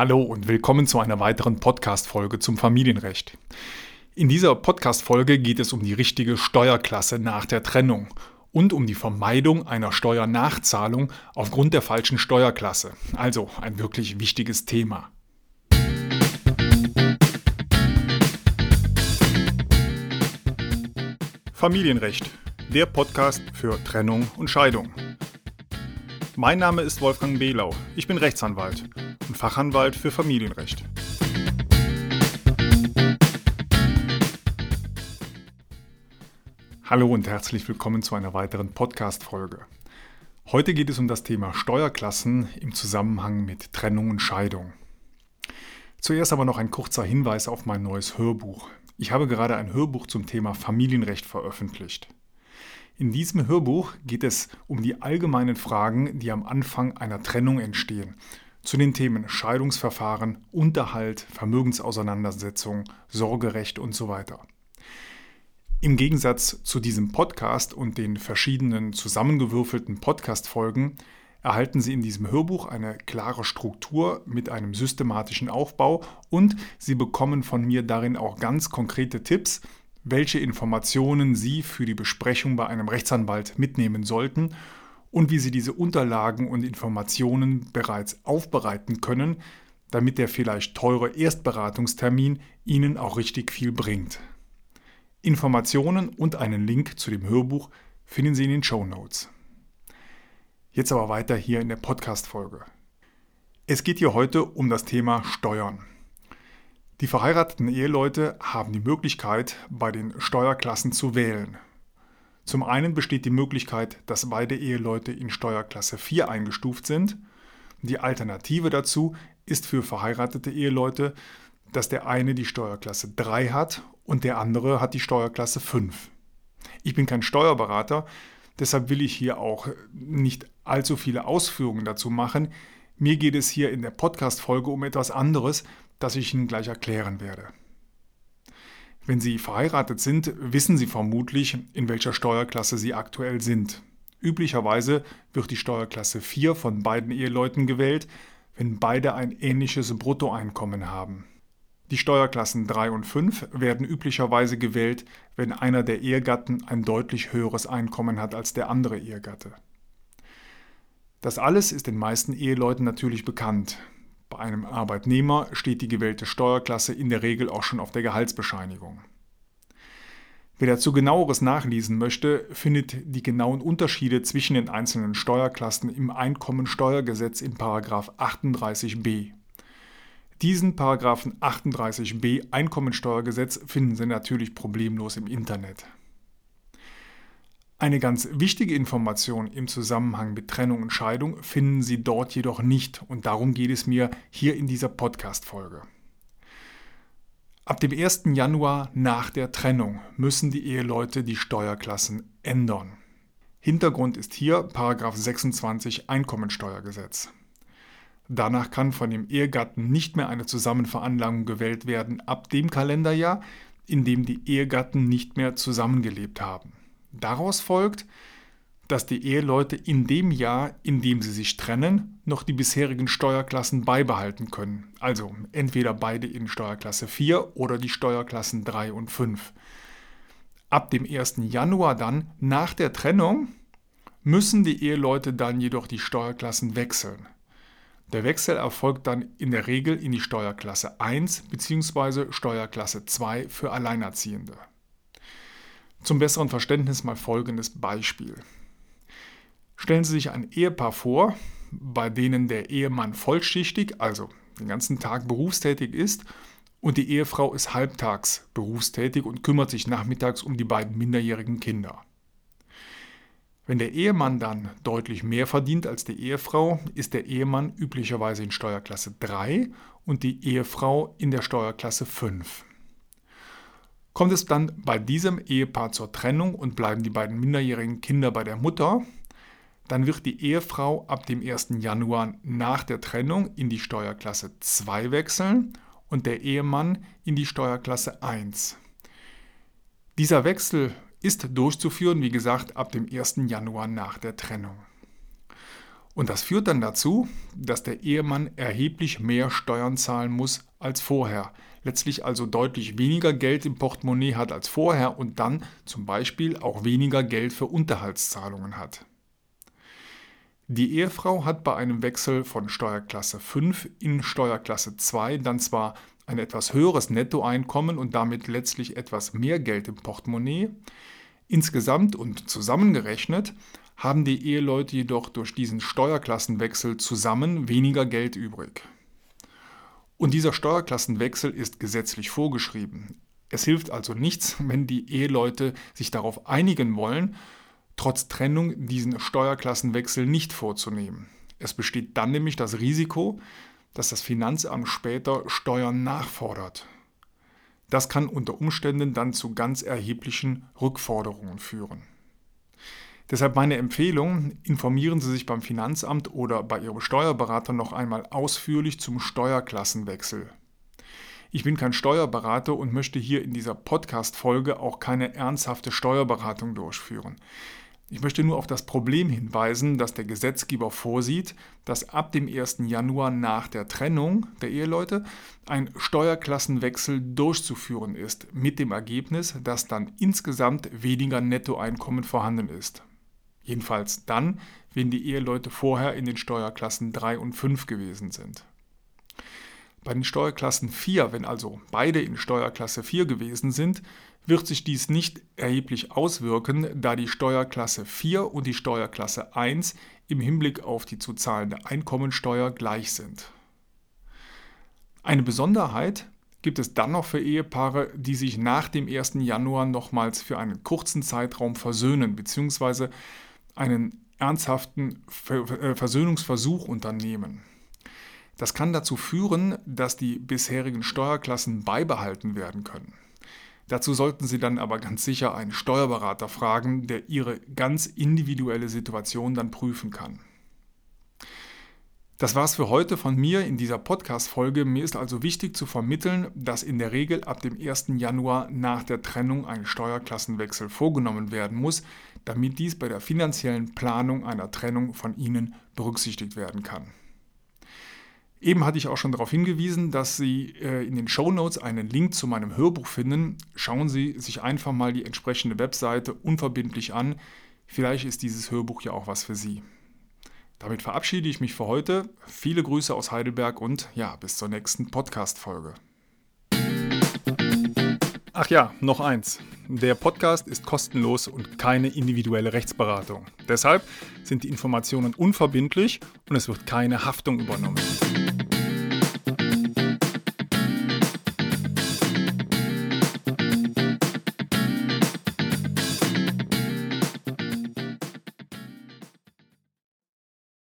Hallo und willkommen zu einer weiteren Podcast-Folge zum Familienrecht. In dieser Podcast-Folge geht es um die richtige Steuerklasse nach der Trennung und um die Vermeidung einer Steuernachzahlung aufgrund der falschen Steuerklasse. Also ein wirklich wichtiges Thema. Familienrecht, der Podcast für Trennung und Scheidung. Mein Name ist Wolfgang Behlau. Ich bin Rechtsanwalt Fachanwalt für Familienrecht. Hallo und herzlich willkommen zu einer weiteren Podcast-Folge. Heute geht es um das Thema Steuerklassen im Zusammenhang mit Trennung und Scheidung. Zuerst aber noch ein kurzer Hinweis auf mein neues Hörbuch. Ich habe gerade ein Hörbuch zum Thema Familienrecht veröffentlicht. In diesem Hörbuch geht es um die allgemeinen Fragen, die am Anfang einer Trennung entstehen, zu den Themen Scheidungsverfahren, Unterhalt, Vermögensauseinandersetzung, Sorgerecht und so weiter. Im Gegensatz zu diesem Podcast und den verschiedenen zusammengewürfelten Podcast-Folgen erhalten Sie in diesem Hörbuch eine klare Struktur mit einem systematischen Aufbau und Sie bekommen von mir darin auch ganz konkrete Tipps, welche Informationen Sie für die Besprechung bei einem Rechtsanwalt mitnehmen sollten und wie Sie diese Unterlagen und Informationen bereits aufbereiten können, damit der vielleicht teure Erstberatungstermin Ihnen auch richtig viel bringt. Informationen und einen Link zu dem Hörbuch finden Sie in den Show Notes. Jetzt aber weiter hier in der Podcast-Folge. Es geht hier heute um das Thema Steuern. Die verheirateten Eheleute haben die Möglichkeit, bei den Steuerklassen zu wählen. Zum einen besteht die Möglichkeit, dass beide Eheleute in Steuerklasse 4 eingestuft sind. Die Alternative dazu ist für verheiratete Eheleute, dass der eine die Steuerklasse 3 hat und der andere hat die Steuerklasse 5. Ich bin kein Steuerberater, deshalb will ich hier auch nicht allzu viele Ausführungen dazu machen. Mir geht es hier in der Podcast-Folge um etwas anderes, das ich Ihnen gleich erklären werde. Wenn Sie verheiratet sind, wissen Sie vermutlich, in welcher Steuerklasse Sie aktuell sind. Üblicherweise wird die Steuerklasse 4 von beiden Eheleuten gewählt, wenn beide ein ähnliches Bruttoeinkommen haben. Die Steuerklassen 3 und 5 werden üblicherweise gewählt, wenn einer der Ehegatten ein deutlich höheres Einkommen hat als der andere Ehegatte. Das alles ist den meisten Eheleuten natürlich bekannt. Bei einem Arbeitnehmer steht die gewählte Steuerklasse in der Regel auch schon auf der Gehaltsbescheinigung. Wer dazu genaueres nachlesen möchte, findet die genauen Unterschiede zwischen den einzelnen Steuerklassen im Einkommensteuergesetz in 38b. Diesen Paragraphen 38b Einkommensteuergesetz finden Sie natürlich problemlos im Internet. Eine ganz wichtige Information im Zusammenhang mit Trennung und Scheidung finden Sie dort jedoch nicht und darum geht es mir hier in dieser Podcast-Folge. Ab dem 1. Januar nach der Trennung müssen die Eheleute die Steuerklassen ändern. Hintergrund ist hier 26 Einkommensteuergesetz. Danach kann von dem Ehegatten nicht mehr eine Zusammenveranlagung gewählt werden ab dem Kalenderjahr, in dem die Ehegatten nicht mehr zusammengelebt haben. Daraus folgt, dass die Eheleute in dem Jahr, in dem sie sich trennen, noch die bisherigen Steuerklassen beibehalten können. Also entweder beide in Steuerklasse 4 oder die Steuerklassen 3 und 5. Ab dem 1. Januar dann, nach der Trennung, müssen die Eheleute dann jedoch die Steuerklassen wechseln. Der Wechsel erfolgt dann in der Regel in die Steuerklasse 1 bzw. Steuerklasse 2 für Alleinerziehende. Zum besseren Verständnis mal folgendes Beispiel. Stellen Sie sich ein Ehepaar vor, bei denen der Ehemann vollschichtig, also den ganzen Tag berufstätig ist, und die Ehefrau ist halbtags berufstätig und kümmert sich nachmittags um die beiden minderjährigen Kinder. Wenn der Ehemann dann deutlich mehr verdient als die Ehefrau, ist der Ehemann üblicherweise in Steuerklasse 3 und die Ehefrau in der Steuerklasse 5. Kommt es dann bei diesem Ehepaar zur Trennung und bleiben die beiden minderjährigen Kinder bei der Mutter, dann wird die Ehefrau ab dem 1. Januar nach der Trennung in die Steuerklasse 2 wechseln und der Ehemann in die Steuerklasse 1. Dieser Wechsel ist durchzuführen, wie gesagt, ab dem 1. Januar nach der Trennung. Und das führt dann dazu, dass der Ehemann erheblich mehr Steuern zahlen muss als vorher. Letztlich also deutlich weniger Geld im Portemonnaie hat als vorher und dann zum Beispiel auch weniger Geld für Unterhaltszahlungen hat. Die Ehefrau hat bei einem Wechsel von Steuerklasse 5 in Steuerklasse 2 dann zwar ein etwas höheres Nettoeinkommen und damit letztlich etwas mehr Geld im Portemonnaie. Insgesamt und zusammengerechnet haben die Eheleute jedoch durch diesen Steuerklassenwechsel zusammen weniger Geld übrig. Und dieser Steuerklassenwechsel ist gesetzlich vorgeschrieben. Es hilft also nichts, wenn die Eheleute sich darauf einigen wollen, trotz Trennung diesen Steuerklassenwechsel nicht vorzunehmen. Es besteht dann nämlich das Risiko, dass das Finanzamt später Steuern nachfordert. Das kann unter Umständen dann zu ganz erheblichen Rückforderungen führen. Deshalb meine Empfehlung, informieren Sie sich beim Finanzamt oder bei Ihrem Steuerberater noch einmal ausführlich zum Steuerklassenwechsel. Ich bin kein Steuerberater und möchte hier in dieser Podcast-Folge auch keine ernsthafte Steuerberatung durchführen. Ich möchte nur auf das Problem hinweisen, dass der Gesetzgeber vorsieht, dass ab dem 1. Januar nach der Trennung der Eheleute ein Steuerklassenwechsel durchzuführen ist, mit dem Ergebnis, dass dann insgesamt weniger Nettoeinkommen vorhanden ist. Jedenfalls dann, wenn die Eheleute vorher in den Steuerklassen 3 und 5 gewesen sind. Bei den Steuerklassen 4, wenn also beide in Steuerklasse 4 gewesen sind, wird sich dies nicht erheblich auswirken, da die Steuerklasse 4 und die Steuerklasse 1 im Hinblick auf die zu zahlende Einkommensteuer gleich sind. Eine Besonderheit gibt es dann noch für Ehepaare, die sich nach dem 1. Januar nochmals für einen kurzen Zeitraum versöhnen bzw einen ernsthaften äh, Versöhnungsversuch unternehmen. Das kann dazu führen, dass die bisherigen Steuerklassen beibehalten werden können. Dazu sollten Sie dann aber ganz sicher einen Steuerberater fragen, der Ihre ganz individuelle Situation dann prüfen kann. Das war's für heute von mir in dieser Podcast-Folge. Mir ist also wichtig zu vermitteln, dass in der Regel ab dem 1. Januar nach der Trennung ein Steuerklassenwechsel vorgenommen werden muss, damit dies bei der finanziellen Planung einer Trennung von Ihnen berücksichtigt werden kann. Eben hatte ich auch schon darauf hingewiesen, dass Sie äh, in den Show Notes einen Link zu meinem Hörbuch finden. Schauen Sie sich einfach mal die entsprechende Webseite unverbindlich an. Vielleicht ist dieses Hörbuch ja auch was für Sie. Damit verabschiede ich mich für heute. Viele Grüße aus Heidelberg und ja, bis zur nächsten Podcast-Folge. Ach ja, noch eins. Der Podcast ist kostenlos und keine individuelle Rechtsberatung. Deshalb sind die Informationen unverbindlich und es wird keine Haftung übernommen.